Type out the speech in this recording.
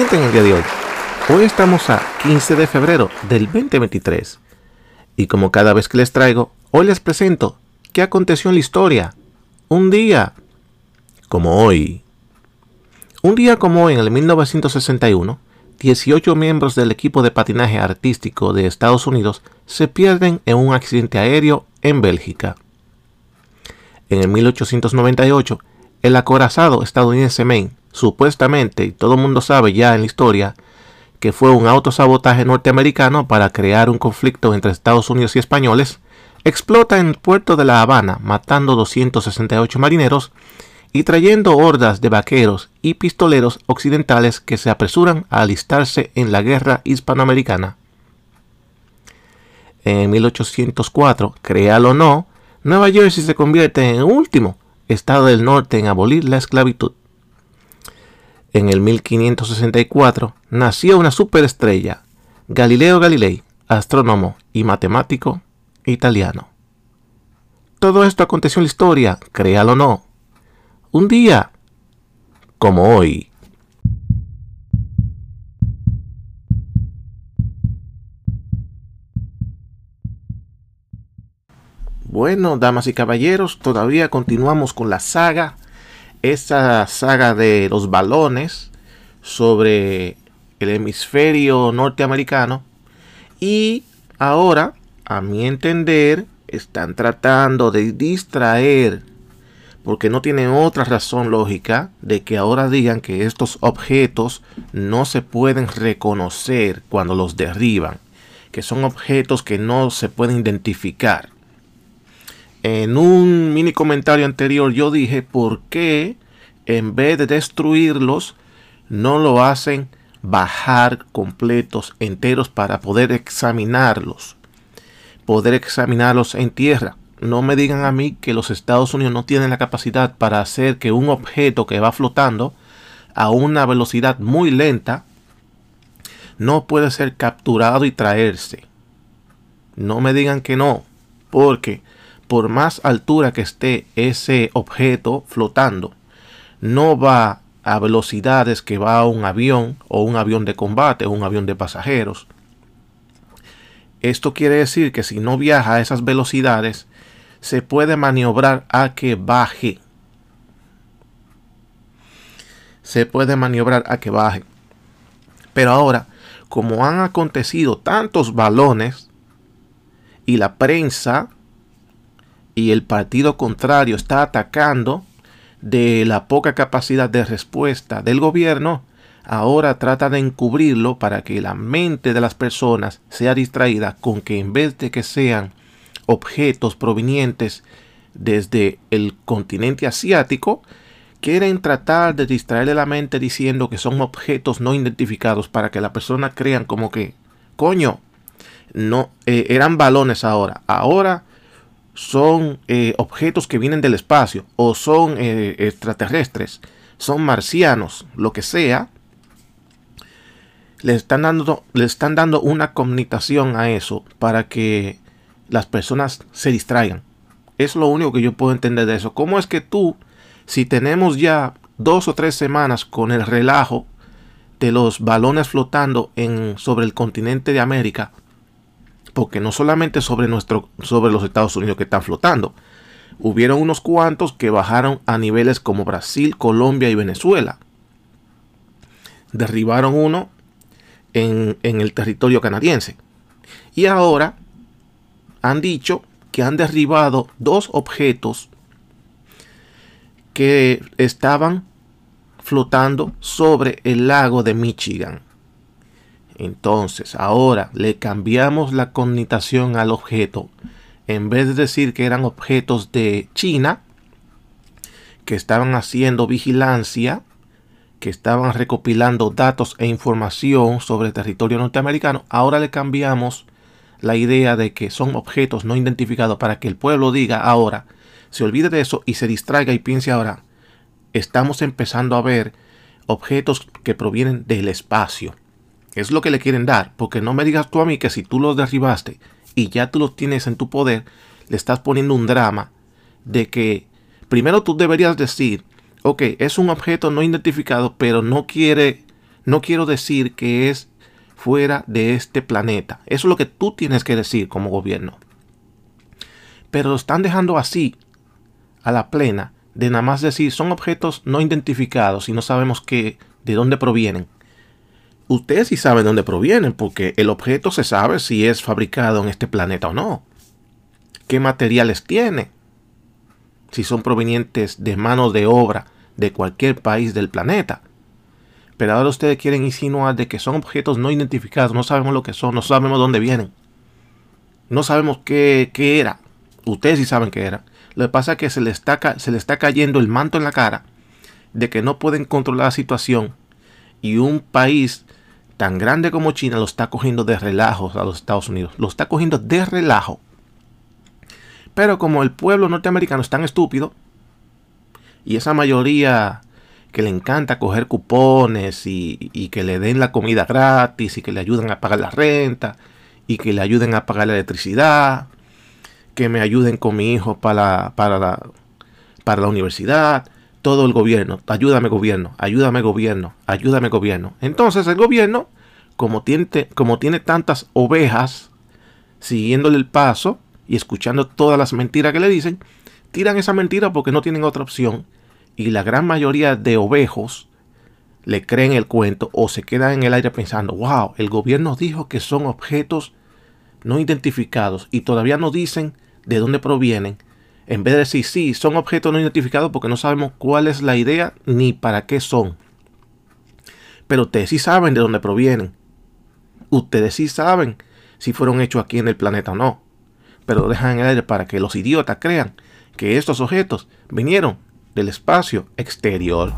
el día de hoy. Hoy estamos a 15 de febrero del 2023. Y como cada vez que les traigo, hoy les presento qué aconteció en la historia. Un día como hoy. Un día como hoy, en el 1961, 18 miembros del equipo de patinaje artístico de Estados Unidos se pierden en un accidente aéreo en Bélgica. En el 1898, el acorazado estadounidense Maine, supuestamente, y todo el mundo sabe ya en la historia, que fue un autosabotaje norteamericano para crear un conflicto entre Estados Unidos y españoles, explota en el puerto de La Habana, matando 268 marineros y trayendo hordas de vaqueros y pistoleros occidentales que se apresuran a alistarse en la guerra hispanoamericana. En 1804, créalo o no, Nueva Jersey se convierte en el último estado del norte en abolir la esclavitud. En el 1564 nació una superestrella, Galileo Galilei, astrónomo y matemático italiano. Todo esto aconteció en la historia, créalo o no, un día como hoy. Bueno, damas y caballeros, todavía continuamos con la saga, esa saga de los balones sobre el hemisferio norteamericano. Y ahora, a mi entender, están tratando de distraer porque no tienen otra razón lógica de que ahora digan que estos objetos no se pueden reconocer cuando los derriban, que son objetos que no se pueden identificar. En un mini comentario anterior yo dije por qué en vez de destruirlos no lo hacen bajar completos, enteros para poder examinarlos, poder examinarlos en tierra no me digan a mí que los Estados Unidos no tienen la capacidad para hacer que un objeto que va flotando a una velocidad muy lenta no puede ser capturado y traerse. No me digan que no, porque por más altura que esté ese objeto flotando, no va a velocidades que va a un avión o un avión de combate o un avión de pasajeros. Esto quiere decir que si no viaja a esas velocidades, se puede maniobrar a que baje. Se puede maniobrar a que baje. Pero ahora, como han acontecido tantos balones y la prensa y el partido contrario está atacando de la poca capacidad de respuesta del gobierno, ahora trata de encubrirlo para que la mente de las personas sea distraída con que en vez de que sean objetos provenientes desde el continente asiático, quieren tratar de distraerle la mente diciendo que son objetos no identificados para que la persona crean como que, coño, no eh, eran balones ahora, ahora son eh, objetos que vienen del espacio o son eh, extraterrestres, son marcianos, lo que sea. Le están dando, le están dando una connotación a eso para que las personas se distraigan. Es lo único que yo puedo entender de eso. ¿Cómo es que tú, si tenemos ya dos o tres semanas con el relajo de los balones flotando en, sobre el continente de América, porque no solamente sobre, sobre los Estados Unidos que están flotando, hubieron unos cuantos que bajaron a niveles como Brasil, Colombia y Venezuela. Derribaron uno en, en el territorio canadiense. Y ahora han dicho que han derribado dos objetos que estaban flotando sobre el lago de Michigan. Entonces, ahora le cambiamos la connotación al objeto. En vez de decir que eran objetos de China, que estaban haciendo vigilancia, que estaban recopilando datos e información sobre el territorio norteamericano, ahora le cambiamos la idea de que son objetos no identificados para que el pueblo diga ahora, se olvide de eso y se distraiga y piense ahora, estamos empezando a ver objetos que provienen del espacio. Es lo que le quieren dar, porque no me digas tú a mí que si tú los derribaste y ya tú los tienes en tu poder, le estás poniendo un drama de que primero tú deberías decir, ok, es un objeto no identificado, pero no quiere no quiero decir que es fuera de este planeta. Eso es lo que tú tienes que decir como gobierno. Pero lo están dejando así, a la plena, de nada más decir son objetos no identificados y no sabemos qué, de dónde provienen. Ustedes sí saben de dónde provienen, porque el objeto se sabe si es fabricado en este planeta o no. ¿Qué materiales tiene? Si son provenientes de manos de obra de cualquier país del planeta. Pero ahora ustedes quieren insinuar de que son objetos no identificados, no sabemos lo que son, no sabemos dónde vienen. No sabemos qué, qué era. Ustedes sí saben qué era. Lo que pasa es que se le, está, se le está cayendo el manto en la cara de que no pueden controlar la situación y un país tan grande como China lo está cogiendo de relajo a los Estados Unidos. Lo está cogiendo de relajo. Pero como el pueblo norteamericano es tan estúpido y esa mayoría que le encanta coger cupones y, que le den la comida gratis y que le ayuden a pagar la renta y que le ayuden a pagar la electricidad, que me ayuden con mi hijo para, para, la, para la universidad, todo el gobierno, ayúdame gobierno, ayúdame gobierno, ayúdame gobierno. Entonces el gobierno, como tiene, como tiene tantas ovejas siguiéndole el paso y escuchando todas las mentiras que le dicen, tiran esa mentira porque no tienen otra opción. Y la gran mayoría de ovejos le creen el cuento o se quedan en el aire pensando, wow, el gobierno dijo que son objetos no identificados y todavía no dicen de dónde provienen, en vez de decir, sí, son objetos no identificados porque no sabemos cuál es la idea ni para qué son. Pero ustedes sí saben de dónde provienen. Ustedes sí saben si fueron hechos aquí en el planeta o no. Pero dejan en el aire para que los idiotas crean que estos objetos vinieron del espacio exterior.